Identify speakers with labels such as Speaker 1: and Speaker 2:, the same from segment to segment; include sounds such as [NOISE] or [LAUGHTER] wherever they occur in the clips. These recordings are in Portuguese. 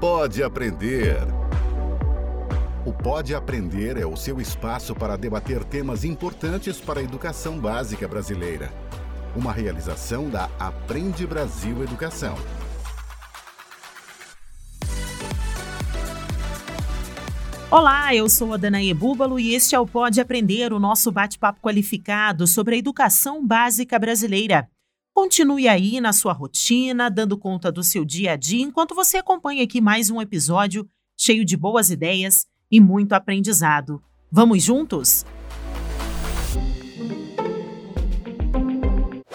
Speaker 1: Pode Aprender. O Pode Aprender é o seu espaço para debater temas importantes para a educação básica brasileira. Uma realização da Aprende Brasil Educação.
Speaker 2: Olá, eu sou a Danae Búbalo e este é o Pode Aprender, o nosso bate-papo qualificado sobre a educação básica brasileira. Continue aí na sua rotina, dando conta do seu dia a dia, enquanto você acompanha aqui mais um episódio cheio de boas ideias e muito aprendizado. Vamos juntos?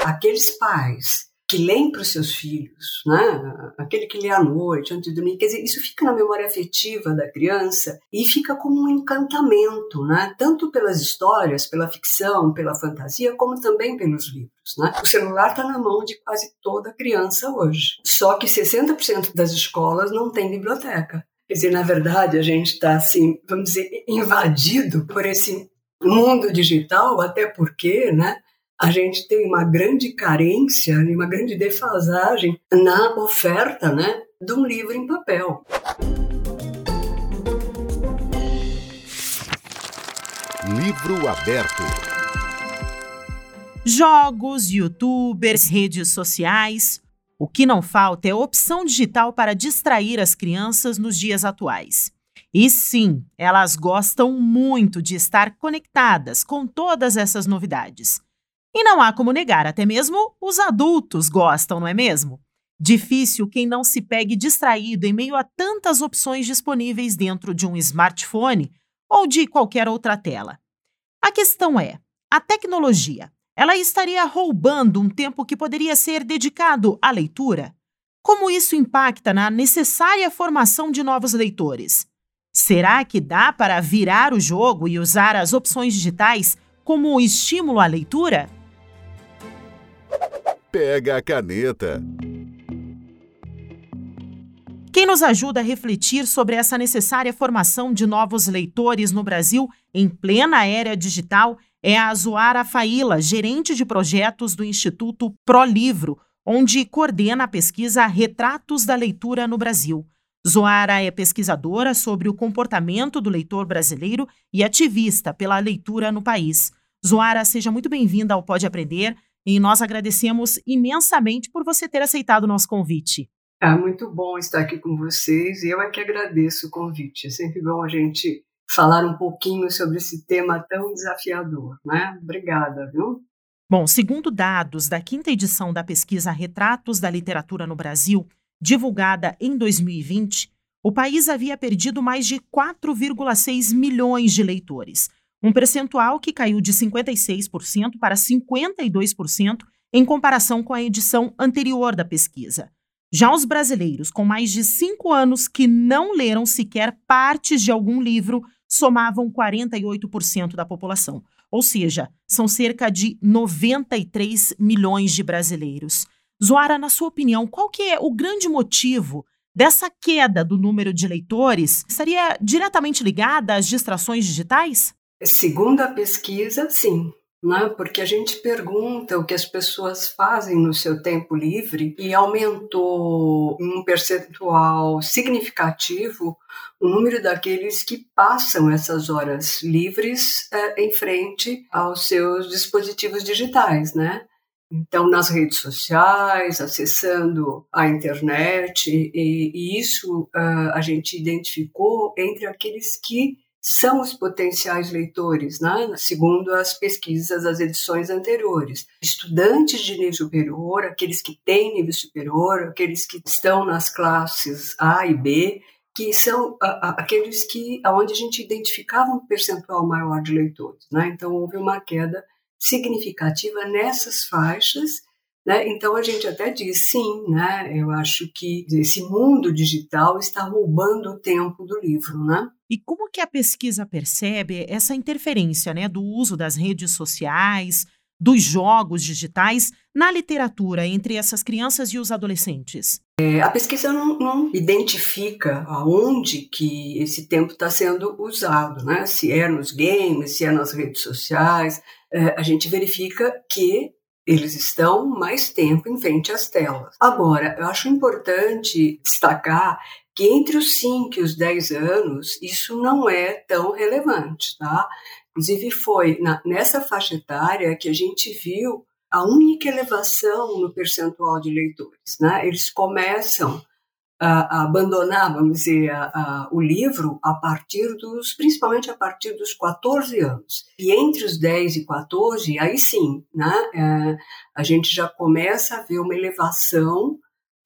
Speaker 3: Aqueles pais que leem para os seus filhos, né? aquele que lê à noite, antes de dormir, quer dizer, isso fica na memória afetiva da criança e fica como um encantamento, né? tanto pelas histórias, pela ficção, pela fantasia, como também pelos livros. Né? O celular está na mão de quase toda criança hoje, só que 60% das escolas não tem biblioteca. Quer dizer, na verdade, a gente está, assim, vamos dizer, invadido por esse mundo digital, até porque, né? A gente tem uma grande carência, uma grande defasagem na oferta né, de um livro em papel.
Speaker 1: Livro aberto.
Speaker 2: Jogos, youtubers, redes sociais. O que não falta é opção digital para distrair as crianças nos dias atuais. E sim, elas gostam muito de estar conectadas com todas essas novidades. E não há como negar, até mesmo os adultos gostam, não é mesmo? Difícil quem não se pegue distraído em meio a tantas opções disponíveis dentro de um smartphone ou de qualquer outra tela. A questão é: a tecnologia, ela estaria roubando um tempo que poderia ser dedicado à leitura? Como isso impacta na necessária formação de novos leitores? Será que dá para virar o jogo e usar as opções digitais como estímulo à leitura?
Speaker 1: Pega a caneta.
Speaker 2: Quem nos ajuda a refletir sobre essa necessária formação de novos leitores no Brasil em plena era digital é a Azuara Faila, gerente de projetos do Instituto ProLivro, onde coordena a pesquisa Retratos da Leitura no Brasil. Zoara é pesquisadora sobre o comportamento do leitor brasileiro e ativista pela leitura no país. Zoara, seja muito bem-vinda ao Pode Aprender. E nós agradecemos imensamente por você ter aceitado o nosso convite.
Speaker 3: É muito bom estar aqui com vocês e eu é que agradeço o convite. É sempre bom a gente falar um pouquinho sobre esse tema tão desafiador, né? Obrigada, viu?
Speaker 2: Bom, segundo dados da quinta edição da pesquisa Retratos da Literatura no Brasil, divulgada em 2020, o país havia perdido mais de 4,6 milhões de leitores, um percentual que caiu de 56% para 52% em comparação com a edição anterior da pesquisa. Já os brasileiros com mais de cinco anos que não leram sequer partes de algum livro somavam 48% da população, ou seja, são cerca de 93 milhões de brasileiros. Zoara, na sua opinião, qual que é o grande motivo dessa queda do número de leitores? Estaria diretamente ligada às distrações digitais?
Speaker 3: Segundo a pesquisa, sim. Né? Porque a gente pergunta o que as pessoas fazem no seu tempo livre e aumentou um percentual significativo o número daqueles que passam essas horas livres é, em frente aos seus dispositivos digitais, né? Então, nas redes sociais, acessando a internet, e, e isso uh, a gente identificou entre aqueles que são os potenciais leitores, né? segundo as pesquisas das edições anteriores. Estudantes de nível superior, aqueles que têm nível superior, aqueles que estão nas classes A e B, que são aqueles que aonde a gente identificava um percentual maior de leitores. Né? Então, houve uma queda significativa nessas faixas né? Então a gente até diz sim, né? eu acho que esse mundo digital está roubando o tempo do livro. Né?
Speaker 2: E como que a pesquisa percebe essa interferência né, do uso das redes sociais, dos jogos digitais na literatura entre essas crianças e os adolescentes?
Speaker 3: É, a pesquisa não, não, identifica aonde que esse tempo está sendo usado, né? Se é nos games, se é nas redes sociais. É, a gente verifica que eles estão mais tempo em frente às telas. Agora, eu acho importante destacar que entre os 5 e os 10 anos isso não é tão relevante, tá? Inclusive foi na, nessa faixa etária que a gente viu a única elevação no percentual de leitores, né? Eles começam a, a abandonar, vamos dizer, a, o livro a partir dos, principalmente a partir dos 14 anos. E entre os 10 e 14, aí sim, né? É, a gente já começa a ver uma elevação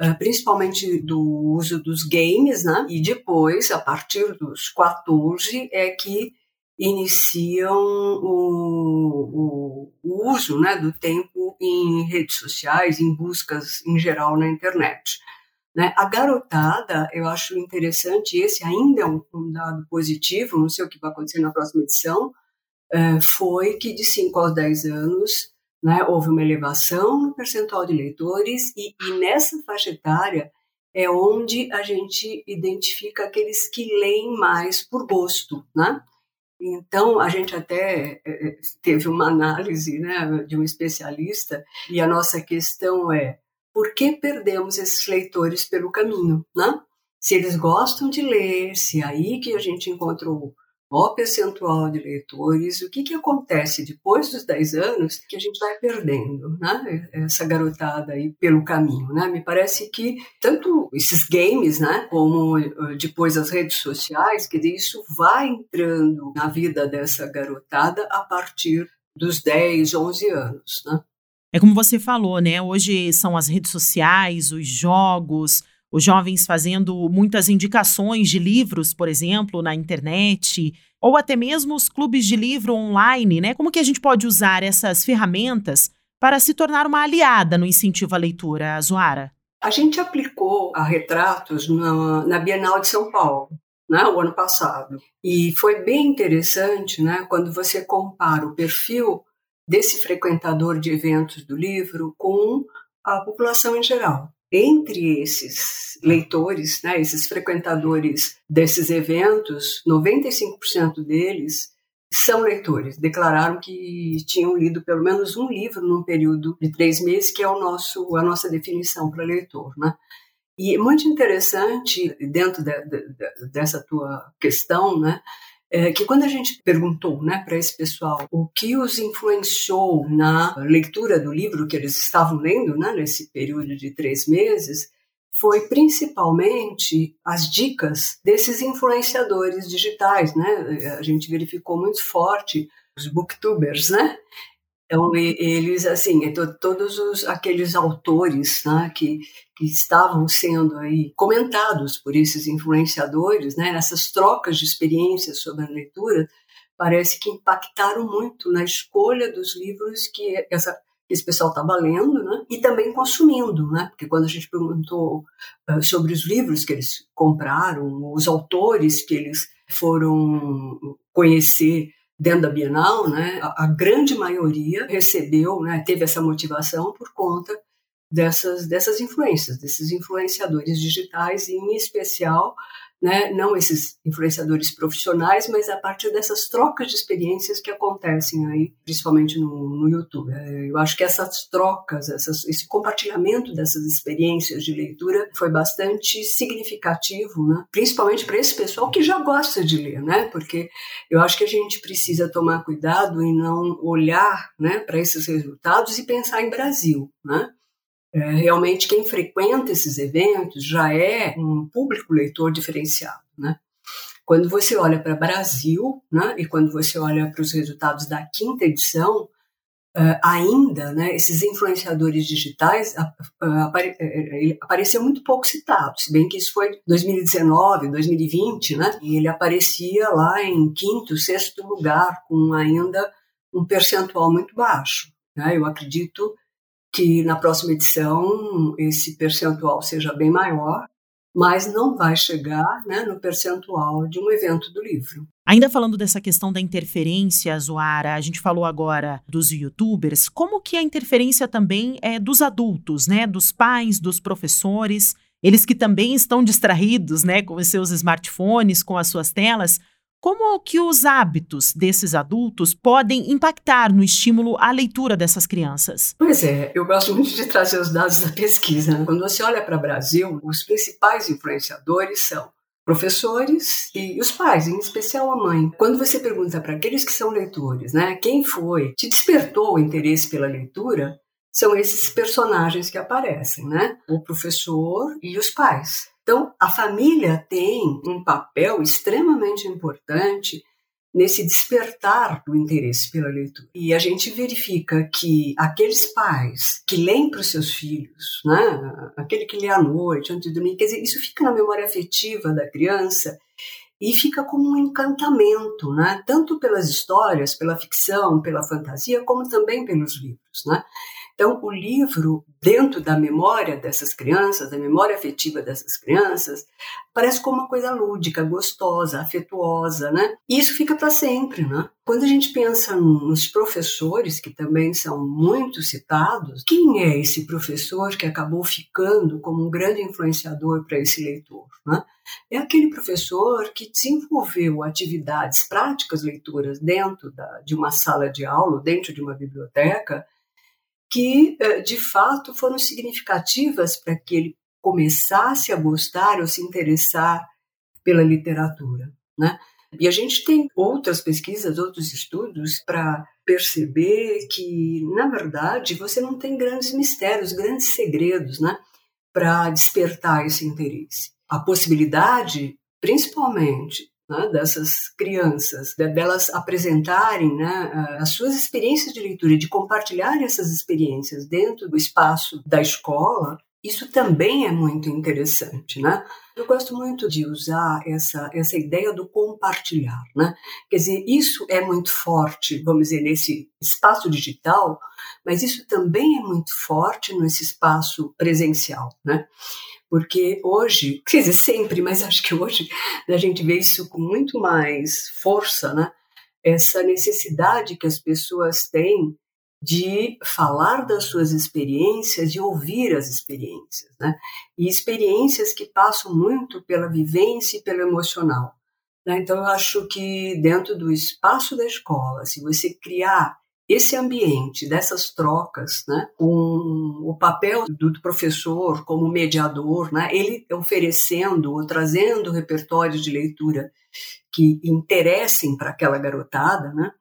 Speaker 3: Uh, principalmente do uso dos games, né? E depois, a partir dos 14, é que iniciam o, o, o uso né, do tempo em redes sociais, em buscas em geral na internet. Né? A garotada, eu acho interessante, esse ainda é um, um, dado positivo, não sei o que vai acontecer na próxima edição, uh, foi que de 5 aos 10 anos né? Houve uma elevação no percentual de leitores e, e nessa faixa etária é onde a gente identifica aqueles que leem mais por gosto, né? Então, a gente até é, é, teve uma análise né, de um especialista, e a nossa questão é: por que perdemos esses leitores pelo caminho? Né? Se eles gostam de ler, se é aí que a gente encontrou maior percentual de leitores, o que, que acontece depois dos 10 anos que a gente vai perdendo, né? Essa garotada aí pelo caminho, né? Me parece que tanto esses games, né, como eh, depois as redes sociais, que isso vai entrando na vida dessa garotada a partir dos 10, 11 anos, né?
Speaker 2: É como você falou, né? Hoje são as redes sociais, os jogos, os jovens fazendo muitas indicações de livros, por exemplo, na internet, ou até mesmo os clubes de livro online, né? Como que a gente pode usar essas ferramentas para se tornar uma aliada no incentivo à leitura, Zoara?
Speaker 3: A gente aplicou a retratos na, na Bienal de São Paulo, né, o ano passado. E foi bem interessante, né, quando você compara o perfil desse frequentador de eventos do livro com a população em geral entre esses leitores, né, esses frequentadores desses eventos, 95% deles são leitores. Declararam que tinham lido pelo menos um livro num período de três meses, que é o nosso, a nossa definição para leitor. Né? E é muito interessante, dentro de, de, de, dessa tua questão, né, é que quando a gente perguntou né, para esse pessoal o que os influenciou na leitura do livro que eles estavam lendo né, nesse período de três meses, foi principalmente as dicas desses influenciadores digitais, né? A gente verificou muito forte os booktubers, né? Então, eles, assim, é todos os, aqueles autores né, que, que estavam sendo aí comentados por esses influenciadores, né, nessas trocas de experiências sobre a leitura, parece que impactaram muito na escolha dos livros que essa, esse pessoal estava lendo, né, e também consumindo, né, porque quando a gente perguntou uh, sobre os livros que eles compraram, os autores que eles foram conhecer dentro da Bienal, né, a, a grande maioria recebeu, né, teve essa motivação por conta dessas, dessas influências, desses influenciadores digitais, e em especial né, não esses influenciadores profissionais, mas a partir dessas trocas de experiências que acontecem aí, principalmente no, no YouTube. É, eu acho que essas trocas, essas, esse compartilhamento dessas experiências de leitura foi bastante significativo, né, principalmente para esse pessoal que já gosta de ler, né, porque eu acho que a gente precisa tomar cuidado em não olhar né, para esses resultados e pensar em Brasil, né? É, realmente quem frequenta esses eventos já é um público leitor diferenciado, né? Quando você olha para Brasil, né, e quando você olha para os resultados da quinta edição, uh, ainda, né, esses influenciadores digitais apare uh, apareceu muito pouco citado, se bem que isso foi 2019, 2020, né, e ele aparecia lá em quinto, sexto lugar, com ainda um percentual muito baixo. Né? Eu acredito que na próxima edição esse percentual seja bem maior, mas não vai chegar né, no percentual de um evento do livro.
Speaker 2: Ainda falando dessa questão da interferência, Zoara, a gente falou agora dos youtubers, como que a interferência também é dos adultos, né, dos pais, dos professores, eles que também estão distraídos, né, com os seus smartphones, com as suas telas, Como que os hábitos desses adultos podem impactar no estímulo à leitura dessas crianças?
Speaker 3: Pois é, eu gosto muito de trazer os dados da pesquisa. Né? Quando você olha para o Brasil, os principais influenciadores são professores e os pais, em especial a mãe. Quando você pergunta para aqueles que são leitores, né, quem foi, te despertou o interesse pela leitura, são esses personagens que aparecem, né? O professor e os pais. Então, a família tem um papel extremamente importante nesse despertar do interesse pela leitura. E a gente verifica que aqueles pais que leem para os seus filhos, né, aquele que lê à noite, antes de dormir, quer dizer, isso fica na memória afetiva da criança e fica como um encantamento, né, tanto pelas histórias, pela ficção, pela fantasia, como também pelos livros. Né? Então, o livro, dentro da memória dessas crianças, da memória afetiva dessas crianças, parece como uma coisa lúdica, gostosa, afetuosa, né? E isso fica para sempre, né? Quando a gente pensa nos professores, que também são muito citados, quem é esse professor que acabou ficando como um grande influenciador para esse leitor? Né? É aquele professor que desenvolveu atividades práticas leituras dentro da, de uma sala de aula, dentro de uma biblioteca, que eh, de fato foram significativas para que ele começasse a gostar ou se interessar pela literatura, né? E a gente tem outras pesquisas, outros estudos para perceber que, na verdade, você não tem grandes mistérios, grandes segredos, né, para despertar esse interesse. A possibilidade, principalmente, né, dessas crianças, delas apresentarem né, as suas experiências de leitura, de compartilhar essas experiências dentro do espaço da escola, isso também é muito interessante, né? Eu gosto muito de usar essa, essa ideia do compartilhar, né? Quer dizer, isso é muito forte, vamos dizer, nesse espaço digital, mas isso também é muito forte nesse espaço presencial, né? Porque hoje, [LAUGHS] quer dizer, sempre, mas acho que hoje a gente vê isso com muito mais força, né? Essa necessidade que as pessoas têm de falar das suas experiências, de ouvir as experiências, né? E experiências que passam muito pela vivência e pelo emocional. Né? Então, eu acho que dentro do espaço da escola, se você criar esse ambiente dessas trocas, né, com o papel do professor como mediador, né, ele oferecendo ou trazendo repertórios de leitura que interessem para aquela garotada, né,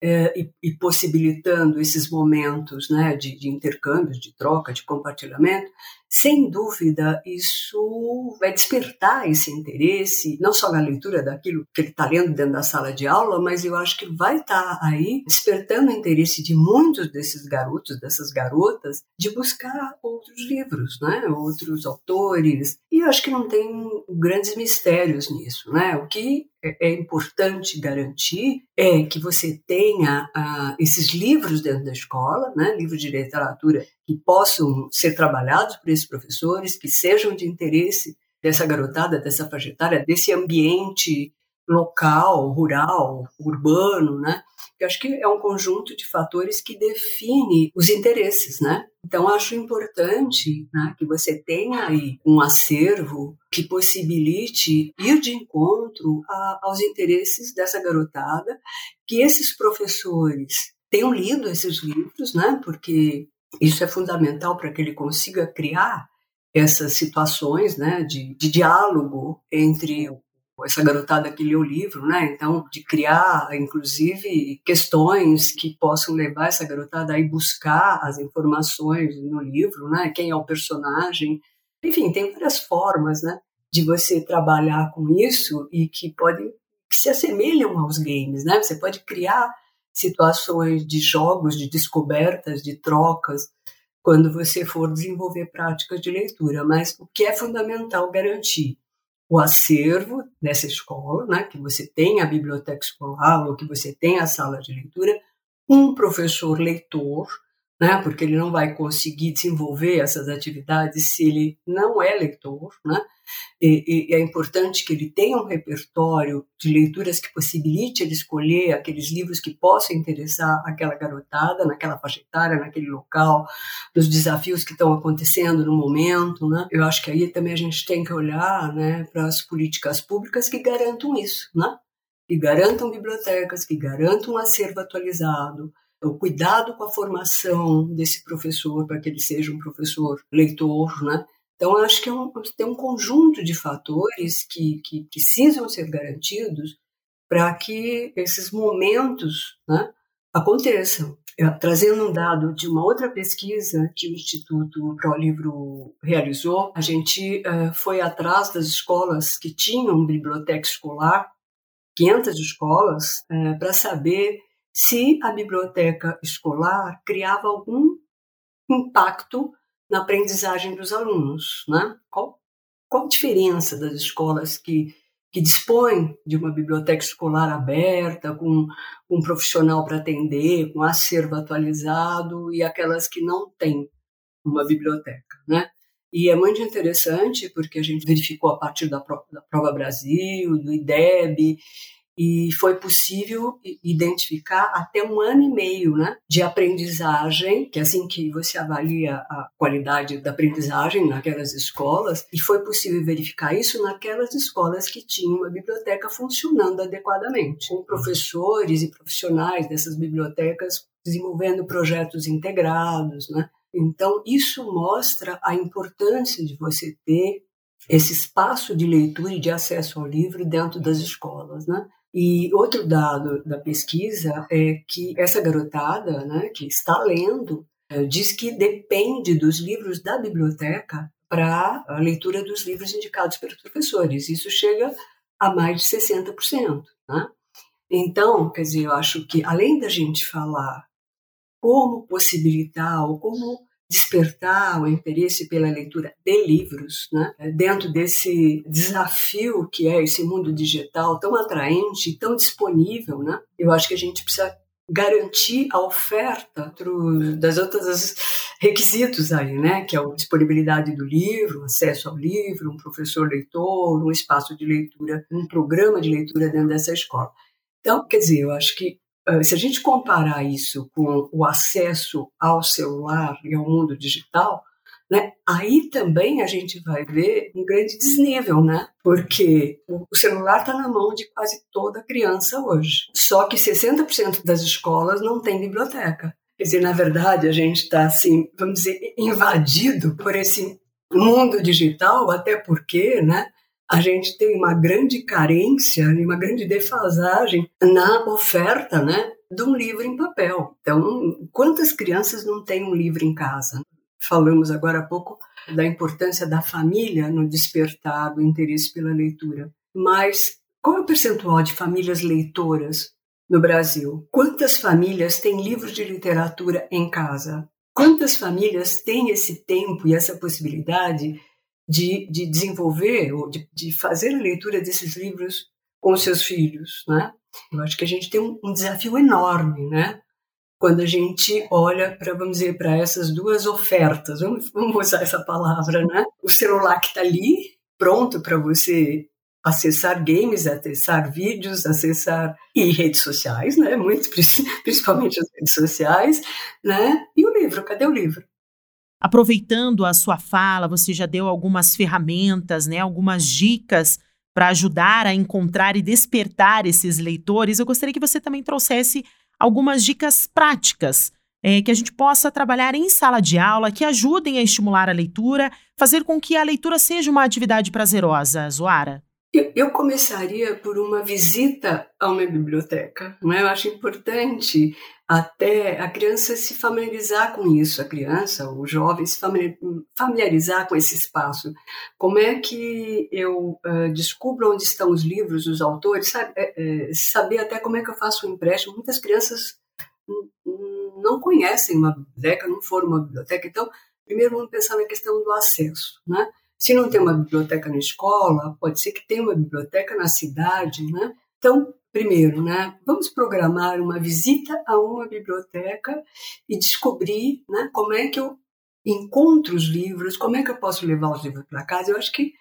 Speaker 3: é, e, e, possibilitando esses momentos né, de, de intercâmbios, de troca, de compartilhamento, sem dúvida isso vai despertar esse interesse, não só na leitura daquilo que ele está lendo dentro da sala de aula, mas eu acho que vai estar tá aí despertando o interesse de muitos desses garotos, dessas garotas, de buscar outros livros, né, outros autores. E eu acho que não tem grandes mistérios nisso. Né? O que é, é importante garantir é que você tenha uh, esses livros dentro da escola, né, livros de literatura que possam ser trabalhados por esses professores, que sejam de interesse dessa garotada, dessa faixa etária, desse ambiente local, rural, urbano, né? Eu acho que é um conjunto de fatores que define os interesses, né? Então, acho importante né, que você tenha aí um acervo que possibilite ir de encontro a, aos interesses dessa garotada, que esses professores tenham lido esses livros, né? Porque isso é fundamental para que ele consiga criar essas situações né, de, de diálogo entre essa garotada que lê o livro, né? Então, de criar, inclusive, questões que possam levar essa garotada a ir buscar as informações no livro, né? Quem é o personagem. Enfim, tem várias formas, né? De você trabalhar com isso e que podem se assemelham aos games, né? Você pode criar situações de jogos, de descobertas, de trocas, quando você for desenvolver práticas de leitura. Mas o que é fundamental garantir o acervo nessa escola, né, que você tem a biblioteca escolar ou que você tem a sala de leitura, um professor leitor, né, porque ele não vai conseguir desenvolver essas atividades se ele não é leitor, né, e, e, é importante que ele tenha um repertório de leituras que possibilite ele escolher aqueles livros que possam interessar aquela garotada, naquela faixa etária, naquele local, dos desafios que estão acontecendo no momento. Né? Eu acho que aí também a gente tem que olhar né, para as políticas públicas que garantam isso. Né? que garantam bibliotecas, que garantam um acervo atualizado, o cuidado com a formação desse professor para que ele seja um professor leitor, né? Então, acho que é um, tem um conjunto de fatores que, que precisam ser garantidos para que esses momentos né, aconteçam. Trazendo um dado de uma outra pesquisa que o Instituto Pro Livro realizou, a gente uh, foi atrás das escolas que tinham biblioteca escolar, 500 escolas, uh, para saber se a biblioteca escolar criava algum impacto na aprendizagem dos alunos, né? Qual, qual a diferença das escolas que, que dispõem de uma biblioteca escolar aberta, com, um profissional para atender, com acervo atualizado, e aquelas que não têm uma biblioteca, né? E é muito interessante porque a gente verificou a partir da Prova, da Prova Brasil, do IDEB, e foi possível identificar até um ano e meio né, de aprendizagem, que é assim que você avalia a qualidade da aprendizagem naquelas escolas, e foi possível verificar isso naquelas escolas que tinham uma biblioteca funcionando adequadamente, com professores e profissionais dessas bibliotecas desenvolvendo projetos integrados, né? Então, isso mostra a importância de você ter esse espaço de leitura e de acesso ao livro dentro das escolas, né? E outro dado da pesquisa é que essa garotada, né, que está lendo, eh, diz que depende dos livros da biblioteca para a leitura dos livros indicados pelos professores. Isso chega a mais de 60%. Né? Então, quer dizer, eu acho que além da gente falar como possibilitar ou como despertar o interesse pela leitura de livros, né? dentro desse desafio que é esse mundo digital tão atraente, tão disponível, né? eu acho que a gente precisa garantir a oferta das outras requisitos aí, né, que é a disponibilidade do livro, acesso ao livro, um professor leitor, um espaço de leitura, um programa de leitura dentro dessa escola. Então, quer dizer, eu acho que se a gente comparar isso com o acesso ao celular e ao mundo digital, né, aí também a gente vai ver um grande desnível, né? Porque o celular está na mão de quase toda criança hoje. Só que 60% das escolas não tem biblioteca. Quer dizer, na verdade, a gente está, assim, vamos dizer, invadido por esse mundo digital, até porque, né? A gente tem uma grande carência e uma grande defasagem na oferta né, de um livro em papel. Então, quantas crianças não têm um livro em casa? Falamos agora há pouco da importância da família no despertar do interesse pela leitura. Mas qual é o percentual de famílias leitoras no Brasil? Quantas famílias têm livros de literatura em casa? Quantas famílias têm esse tempo e essa possibilidade de, de desenvolver ou de, de, fazer a leitura desses livros com seus filhos, né? Eu acho que a gente tem um, um desafio enorme, né? Quando a gente olha para, vamos dizer, para essas duas ofertas, vamos, vamos usar essa palavra, né? O celular que está ali, pronto para você acessar games, acessar vídeos, acessar e redes sociais, né? Muito [LAUGHS] principalmente as redes sociais, né? E o livro, cadê o livro?
Speaker 2: Aproveitando a sua fala, você já deu algumas ferramentas, né, algumas dicas para ajudar a encontrar e despertar esses leitores. Eu gostaria que você também trouxesse algumas dicas práticas é, que a gente possa trabalhar em sala de aula, que ajudem a estimular a leitura, fazer com que a leitura seja uma atividade prazerosa, Zoara.
Speaker 3: Eu começaria por uma visita a uma biblioteca. Não é? Eu acho importante até a criança se familiarizar com isso, a criança, o jovem se familiarizar com esse espaço. Como é que eu uh, descubro onde estão os livros, os autores, sabe, é, saber até como é que eu faço o um empréstimo. Muitas crianças não conhecem uma biblioteca, não foram uma biblioteca. Então, primeiro vamos pensar na questão do acesso, né? Se não tem uma biblioteca na escola, pode ser que tenha uma biblioteca na cidade, né? Então, primeiro, né, vamos programar uma visita a uma biblioteca e descobrir, né, como é que eu encontro os livros, como é que eu posso levar os livros para casa. Eu acho que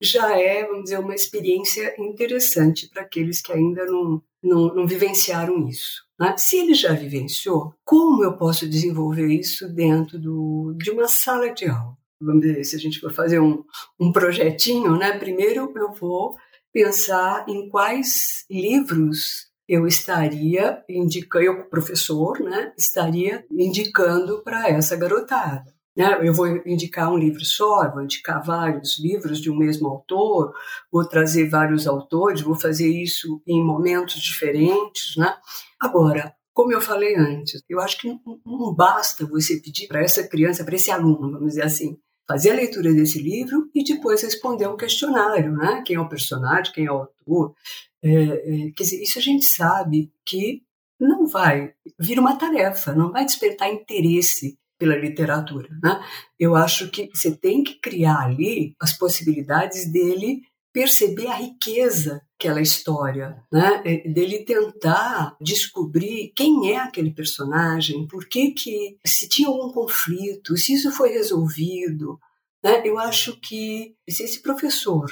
Speaker 3: já é, vamos dizer, uma experiência interessante para aqueles que ainda não, não, não vivenciaram isso. Né? Se ele já vivenciou, como eu posso desenvolver isso dentro do, de uma sala de aula? Vamos dizer, se a gente for fazer um, um projetinho, né? Primeiro eu vou pensar em quais livros eu estaria indicando, eu, professor, né, estaria indicando para essa garotada. Né? Eu vou indicar um livro só, vou indicar vários livros de um mesmo autor, vou trazer vários autores, vou fazer isso em momentos diferentes. Né? Agora, como eu falei antes, eu acho que não basta você pedir para essa criança, para esse aluno, vamos dizer assim, fazer a leitura desse livro e depois responder um questionário, né? Quem é o personagem, quem é o autor. É, é, quer dizer, isso a gente sabe que não vai vir uma tarefa, não vai despertar interesse pela literatura, né? Eu acho que você tem que criar ali as possibilidades dele perceber a riqueza aquela história, né? É, dele tentar descobrir quem é aquele personagem, por que que se tinha algum conflito, se isso foi resolvido, né? Eu acho que se esse professor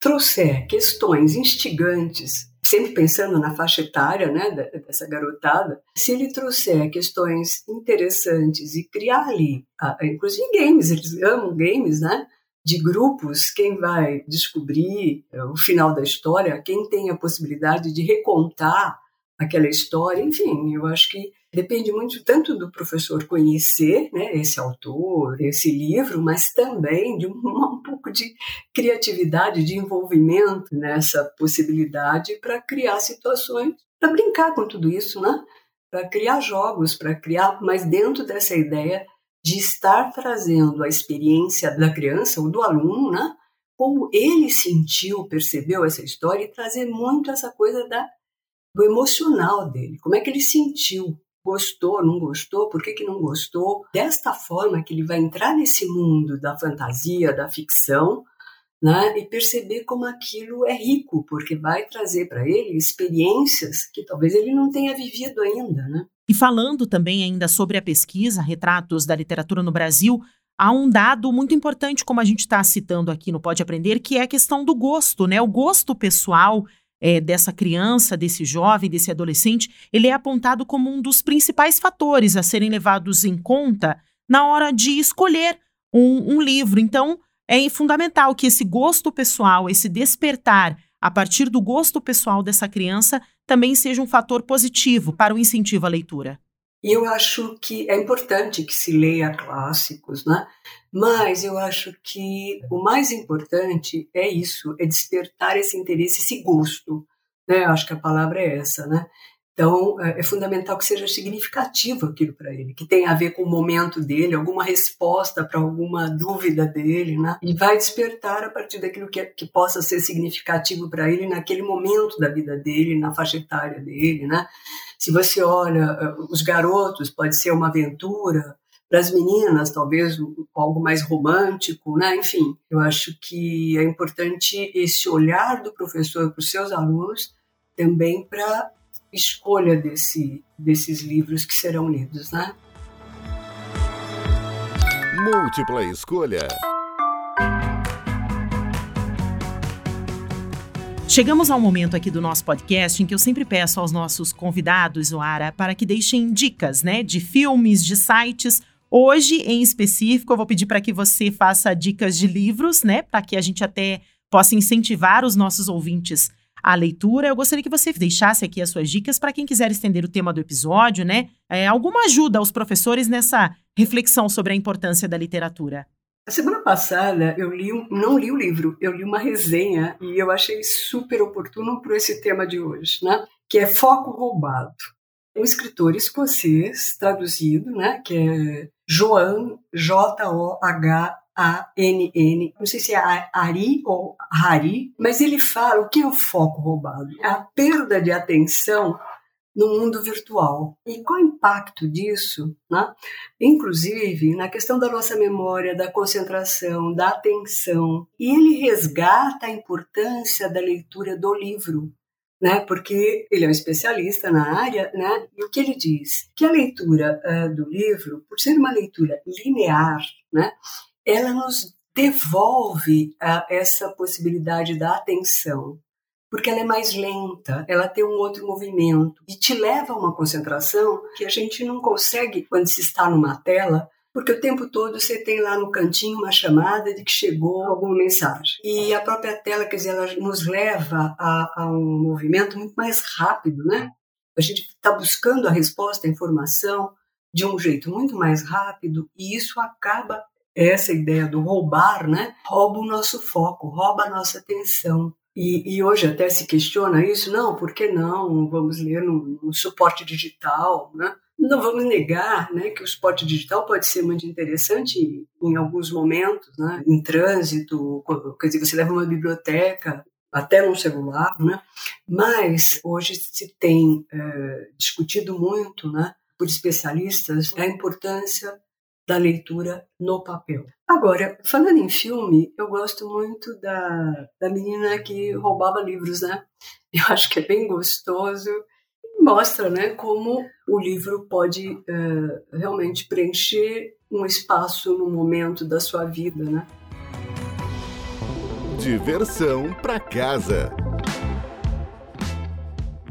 Speaker 3: trouxer questões instigantes, sempre pensando na faixa etária, né, dessa garotada, se ele trouxer questões interessantes e criar ali, inclusive games, eles amam games, né? De grupos, quem vai descobrir é, o final da história, quem tem a possibilidade de recontar aquela história, enfim, eu acho que depende muito tanto do professor conhecer né, esse autor, esse livro, mas também de um, [LAUGHS] um pouco de criatividade, de envolvimento nessa possibilidade para criar situações, para brincar com tudo isso, né? para criar jogos, para criar, mas dentro dessa ideia de estar trazendo a experiência da criança ou do aluno, né? Como ele sentiu, percebeu essa história e trazer muito essa coisa da, do emocional dele. Como é que ele sentiu? Gostou, não gostou? Por que, que não gostou? Desta forma que ele vai entrar nesse mundo da fantasia, da ficção, né? e perceber como aquilo é rico, porque vai trazer para ele experiências que talvez ele não tenha vivido ainda. Né?
Speaker 2: E falando também ainda sobre a pesquisa Retratos da Literatura no Brasil, há um dado muito importante, como a gente está citando aqui no Pode Aprender, que é a questão do gosto, né? O gosto pessoal é, dessa criança, desse jovem, desse adolescente, ele é apontado como um dos principais fatores a serem levados em conta na hora de escolher um, um livro. Então, é fundamental que esse gosto pessoal, esse despertar a partir do gosto pessoal dessa criança, também seja um fator positivo para o incentivo à leitura.
Speaker 3: Eu acho que é importante que se leia clássicos, né? Mas eu acho que o mais importante é isso, é despertar esse interesse, esse gosto. Né? Eu acho que a palavra é essa, né? Então, é, é fundamental que seja significativo aquilo para ele, que tenha a ver com o momento dele, alguma resposta para alguma dúvida dele, né? E vai despertar a partir daquilo que, é, que possa ser significativo para ele naquele momento da vida dele, na faixa etária dele, né? Se você olha é, os garotos, pode ser uma aventura, para as meninas, talvez algo mais romântico, né? Enfim, eu acho que é importante esse olhar do professor para os seus alunos também para escolha desse, desses livros que serão lidos, né?
Speaker 1: Múltipla escolha.
Speaker 2: Chegamos ao momento aqui do nosso podcast em que eu sempre peço aos nossos convidados, Oara, para que deixem dicas, né, de filmes, de sites. Hoje, em específico, eu vou pedir para que você faça dicas de livros, né, para que a gente até possa incentivar os nossos ouvintes a leitura. Eu gostaria que você deixasse aqui as suas dicas para quem quiser estender o tema do episódio, né? É, alguma ajuda aos professores nessa reflexão sobre a importância da literatura.
Speaker 3: A semana passada eu li, não li o livro, eu li uma resenha e eu achei super oportuno para esse tema de hoje, né? Que é Foco Roubado. Um escritor escocês traduzido, né? Que é Joan J O H a-N-N, não sei se é Ari ou Hari, mas ele fala o que é o foco roubado? É a perda de atenção no mundo virtual. E qual o impacto disso, né? inclusive na questão da nossa memória, da concentração, da atenção. E ele resgata a importância da leitura do livro. Né, porque ele é um especialista na área, né, e o que ele diz? Que a leitura uh, do livro, por ser uma leitura linear, né, ela nos devolve a, essa possibilidade da atenção, porque ela é mais lenta, ela tem um outro movimento e te leva a uma concentração que a gente não consegue quando se está numa tela porque o tempo todo você tem lá no cantinho uma chamada de que chegou alguma mensagem. E a própria tela, quer dizer, ela nos leva a, a um movimento muito mais rápido, né? A gente está buscando a resposta, a informação de um jeito muito mais rápido e isso acaba essa ideia do roubar, né? Rouba o nosso foco, rouba a nossa atenção. E, e, hoje até se questiona isso, não, por que não? Vamos ler no, no, suporte digital, né? Não vamos negar né, que o suporte digital pode ser muito interessante em alguns momentos, né? em trânsito, quer dizer, você leva uma biblioteca, até no celular, né? mas hoje se tem é, discutido muito né, por especialistas a importância da leitura no papel. Agora, falando em filme, eu gosto muito da, da menina que roubava livros, né? [LAUGHS] Eu acho que é bem gostoso mostra né, como o livro pode uh, realmente preencher um espaço no momento da sua vida. Né?
Speaker 1: Diversão para casa.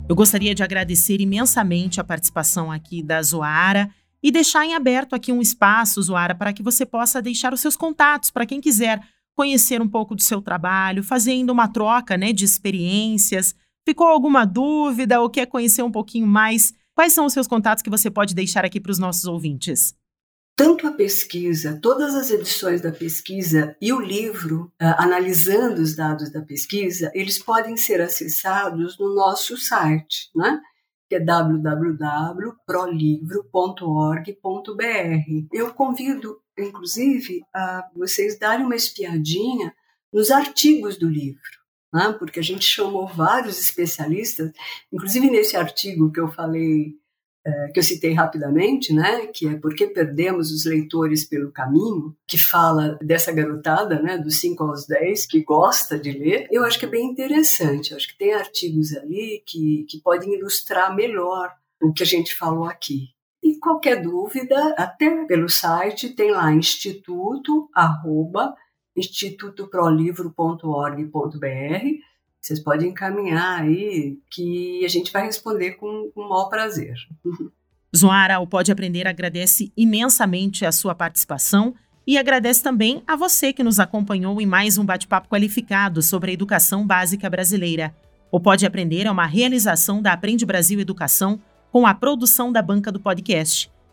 Speaker 2: Eu gostaria de agradecer imensamente a participação aqui da Zoara e deixar em aberto aqui um espaço, Zoara, para que você possa deixar os seus contatos para quem quiser conhecer um pouco do seu trabalho, fazendo uma troca né, de experiências. Ficou alguma dúvida ou quer conhecer um pouquinho mais? Quais são os seus contatos que você pode deixar aqui para os nossos ouvintes?
Speaker 3: Tanto a pesquisa, todas as edições da pesquisa e o livro, uh, analisando os dados da pesquisa, eles podem ser acessados no nosso site, né? Que é www.prolivro.org.br. Eu convido, inclusive, a vocês darem uma espiadinha nos artigos do livro, né? porque a gente chamou vários especialistas, inclusive nesse artigo que eu falei que eu citei rapidamente, né, que é Por que Perdemos os Leitores pelo Caminho, que fala dessa garotada, né, dos 5 aos 10, que gosta de ler, eu acho que é bem interessante. Eu acho que tem artigos ali que, que podem ilustrar melhor o que a gente falou aqui. E qualquer dúvida, até pelo site, tem lá instituto, arroba, institutoprolivro.org.br vocês podem encaminhar aí que a gente vai responder com, o maior prazer. [LAUGHS]
Speaker 2: Zoara, o Pode Aprender agradece imensamente a sua participação e agradece também a você que nos acompanhou em mais um bate-papo qualificado sobre a educação básica brasileira. O Pode Aprender é uma realização da Aprende Brasil Educação com a produção da banca do podcast.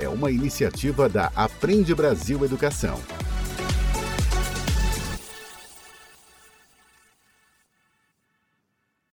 Speaker 1: é uma iniciativa da Aprende Brasil Educação.